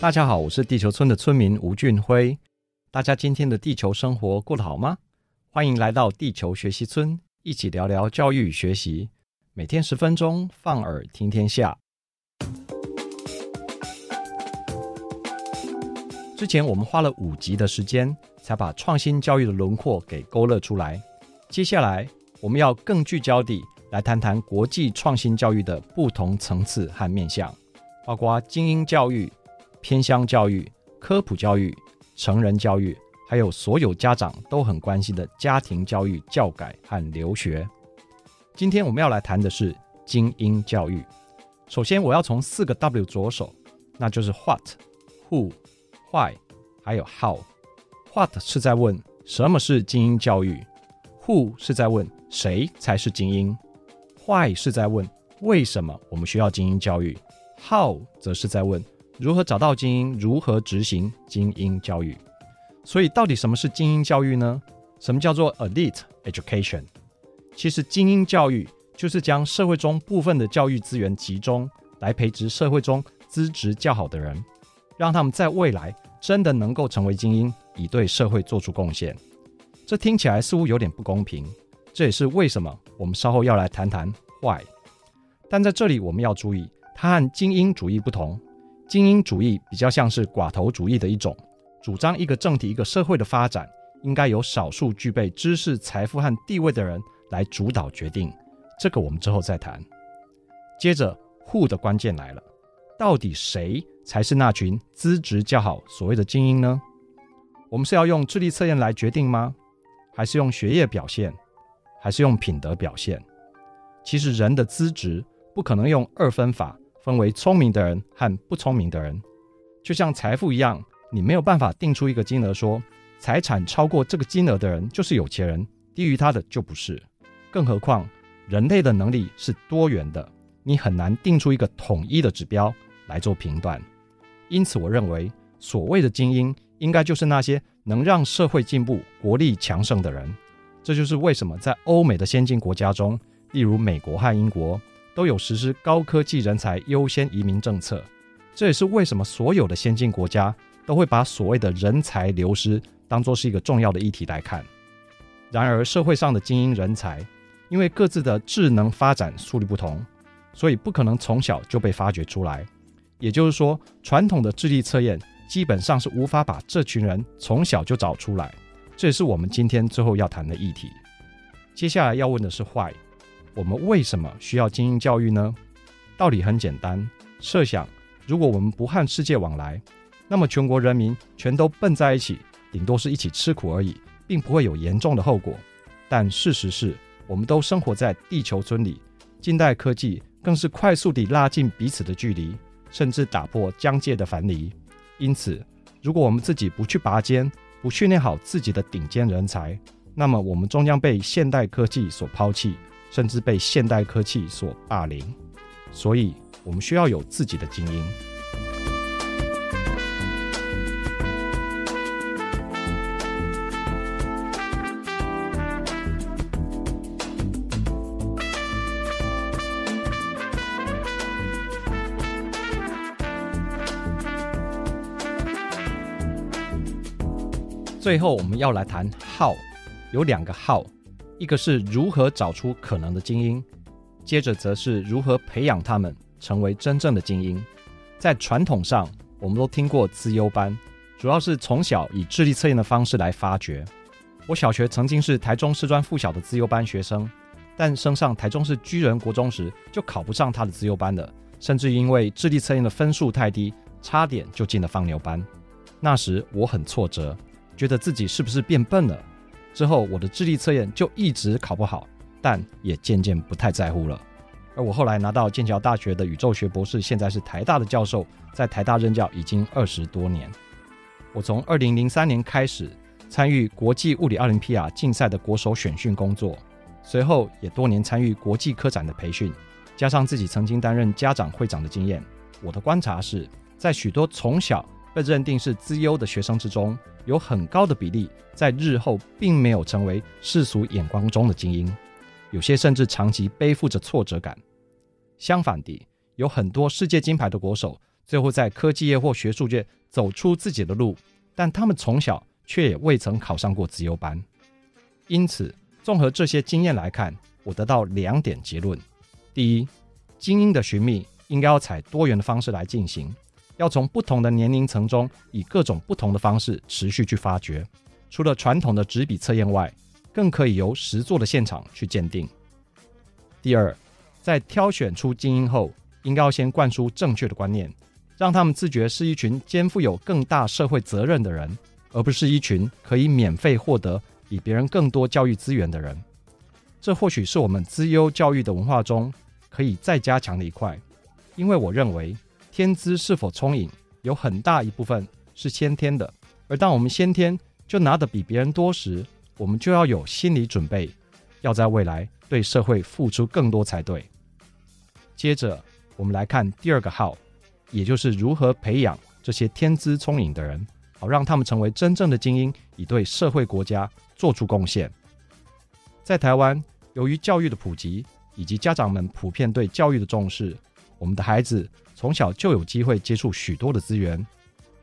大家好，我是地球村的村民吴俊辉。大家今天的地球生活过得好吗？欢迎来到地球学习村，一起聊聊教育与学习。每天十分钟，放耳听天下。之前我们花了五集的时间，才把创新教育的轮廓给勾勒出来。接下来，我们要更聚焦地来谈谈国际创新教育的不同层次和面向，包括精英教育。偏乡教育、科普教育、成人教育，还有所有家长都很关心的家庭教育、教改和留学。今天我们要来谈的是精英教育。首先，我要从四个 W 着手，那就是 What、Who、Why，还有 How。What 是在问什么是精英教育，Who 是在问谁才是精英，Why 是在问为什么我们需要精英教育，How 则是在问。如何找到精英？如何执行精英教育？所以，到底什么是精英教育呢？什么叫做 elite education？其实，精英教育就是将社会中部分的教育资源集中，来培植社会中资质较好的人，让他们在未来真的能够成为精英，以对社会做出贡献。这听起来似乎有点不公平，这也是为什么我们稍后要来谈谈 why。但在这里，我们要注意，它和精英主义不同。精英主义比较像是寡头主义的一种，主张一个政体、一个社会的发展应该由少数具备知识、财富和地位的人来主导决定。这个我们之后再谈。接着，Who 的关键来了，到底谁才是那群资质较好、所谓的精英呢？我们是要用智力测验来决定吗？还是用学业表现？还是用品德表现？其实人的资质不可能用二分法。分为聪明的人和不聪明的人，就像财富一样，你没有办法定出一个金额说，财产超过这个金额的人就是有钱人，低于他的就不是。更何况，人类的能力是多元的，你很难定出一个统一的指标来做评断。因此，我认为所谓的精英，应该就是那些能让社会进步、国力强盛的人。这就是为什么在欧美的先进国家中，例如美国和英国。都有实施高科技人才优先移民政策，这也是为什么所有的先进国家都会把所谓的人才流失当作是一个重要的议题来看。然而，社会上的精英人才，因为各自的智能发展速率不同，所以不可能从小就被发掘出来。也就是说，传统的智力测验基本上是无法把这群人从小就找出来。这也是我们今天最后要谈的议题。接下来要问的是 Why。我们为什么需要精英教育呢？道理很简单，设想如果我们不和世界往来，那么全国人民全都笨在一起，顶多是一起吃苦而已，并不会有严重的后果。但事实是，我们都生活在地球村里，近代科技更是快速地拉近彼此的距离，甚至打破疆界的藩篱。因此，如果我们自己不去拔尖，不训练好自己的顶尖人才，那么我们终将被现代科技所抛弃。甚至被现代科技所霸凌，所以我们需要有自己的精英。最后，我们要来谈 How，有两个 How。一个是如何找出可能的精英，接着则是如何培养他们成为真正的精英。在传统上，我们都听过资优班，主要是从小以智力测验的方式来发掘。我小学曾经是台中师专附小的资优班学生，但升上台中市居仁国中时就考不上他的资优班了，甚至因为智力测验的分数太低，差点就进了放牛班。那时我很挫折，觉得自己是不是变笨了？之后，我的智力测验就一直考不好，但也渐渐不太在乎了。而我后来拿到剑桥大学的宇宙学博士，现在是台大的教授，在台大任教已经二十多年。我从二零零三年开始参与国际物理奥林匹亚竞赛的国手选训工作，随后也多年参与国际科展的培训，加上自己曾经担任家长会长的经验，我的观察是，在许多从小被认定是资优的学生之中，有很高的比例在日后并没有成为世俗眼光中的精英，有些甚至长期背负着挫折感。相反地，有很多世界金牌的国手，最后在科技业或学术界走出自己的路，但他们从小却也未曾考上过资优班。因此，综合这些经验来看，我得到两点结论：第一，精英的寻觅应该要采多元的方式来进行，要从不同的年龄层中，以各种不同的方式持续去发掘。除了传统的纸笔测验外，更可以由实作的现场去鉴定。第二，在挑选出精英后，应该要先灌输正确的观念，让他们自觉是一群肩负有更大社会责任的人，而不是一群可以免费获得比别人更多教育资源的人。这或许是我们资优教育的文化中可以再加强的一块，因为我认为天资是否聪颖，有很大一部分是先天的，而当我们先天就拿得比别人多时，我们就要有心理准备，要在未来对社会付出更多才对。接着，我们来看第二个号，也就是如何培养这些天资聪颖的人，好让他们成为真正的精英，以对社会国家做出贡献。在台湾，由于教育的普及以及家长们普遍对教育的重视，我们的孩子从小就有机会接触许多的资源。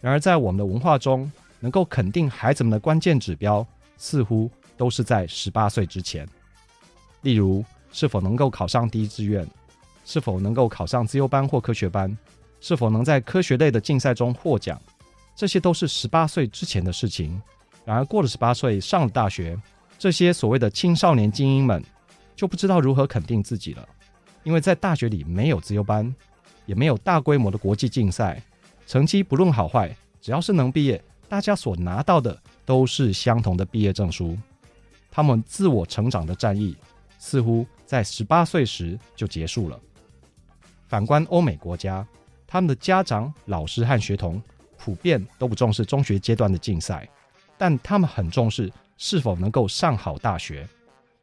然而，在我们的文化中，能够肯定孩子们的关键指标，似乎都是在十八岁之前，例如是否能够考上第一志愿，是否能够考上自优班或科学班，是否能在科学类的竞赛中获奖，这些都是十八岁之前的事情。然而过了十八岁，上了大学，这些所谓的青少年精英们就不知道如何肯定自己了，因为在大学里没有自由班，也没有大规模的国际竞赛，成绩不论好坏，只要是能毕业，大家所拿到的。都是相同的毕业证书，他们自我成长的战役似乎在十八岁时就结束了。反观欧美国家，他们的家长、老师和学童普遍都不重视中学阶段的竞赛，但他们很重视是否能够上好大学，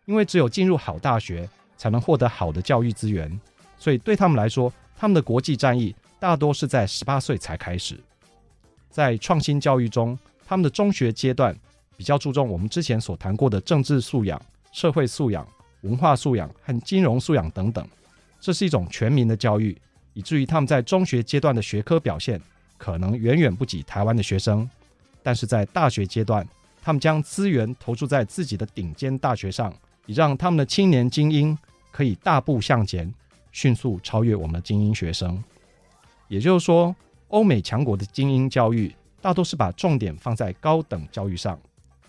因为只有进入好大学，才能获得好的教育资源。所以对他们来说，他们的国际战役大多是在十八岁才开始。在创新教育中，他们的中学阶段比较注重我们之前所谈过的政治素养、社会素养、文化素养和金融素养等等，这是一种全民的教育，以至于他们在中学阶段的学科表现可能远远不及台湾的学生。但是在大学阶段，他们将资源投注在自己的顶尖大学上，以让他们的青年精英可以大步向前，迅速超越我们的精英学生。也就是说，欧美强国的精英教育。大多是把重点放在高等教育上，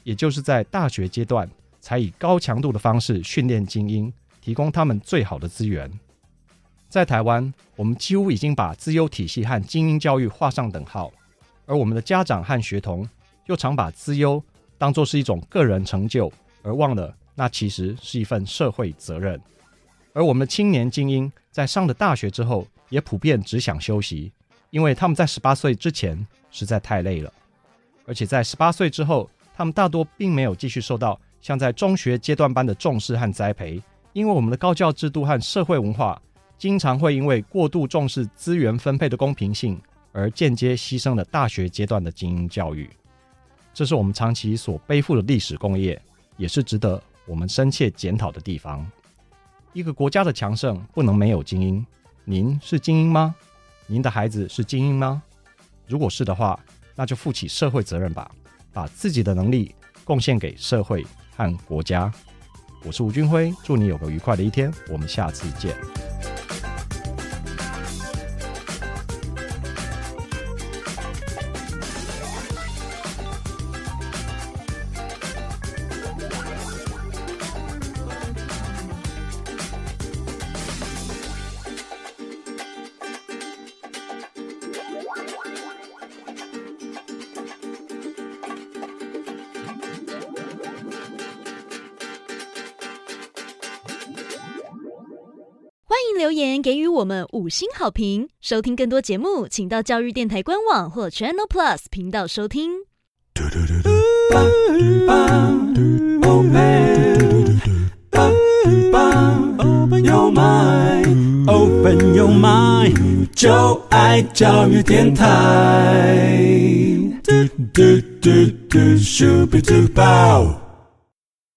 也就是在大学阶段才以高强度的方式训练精英，提供他们最好的资源。在台湾，我们几乎已经把资优体系和精英教育画上等号，而我们的家长和学童又常把资优当作是一种个人成就，而忘了那其实是一份社会责任。而我们的青年精英在上了大学之后，也普遍只想休息，因为他们在十八岁之前。实在太累了，而且在十八岁之后，他们大多并没有继续受到像在中学阶段般的重视和栽培，因为我们的高教制度和社会文化经常会因为过度重视资源分配的公平性，而间接牺牲了大学阶段的精英教育。这是我们长期所背负的历史共业，也是值得我们深切检讨的地方。一个国家的强盛不能没有精英。您是精英吗？您的孩子是精英吗？如果是的话，那就负起社会责任吧，把自己的能力贡献给社会和国家。我是吴军辉，祝你有个愉快的一天，我们下次见。欢迎留言给予我们五星好评。收听更多节目，请到教育电台官网或 Channel Plus 频道收听。Open your mind, open your mind，就爱教育电台。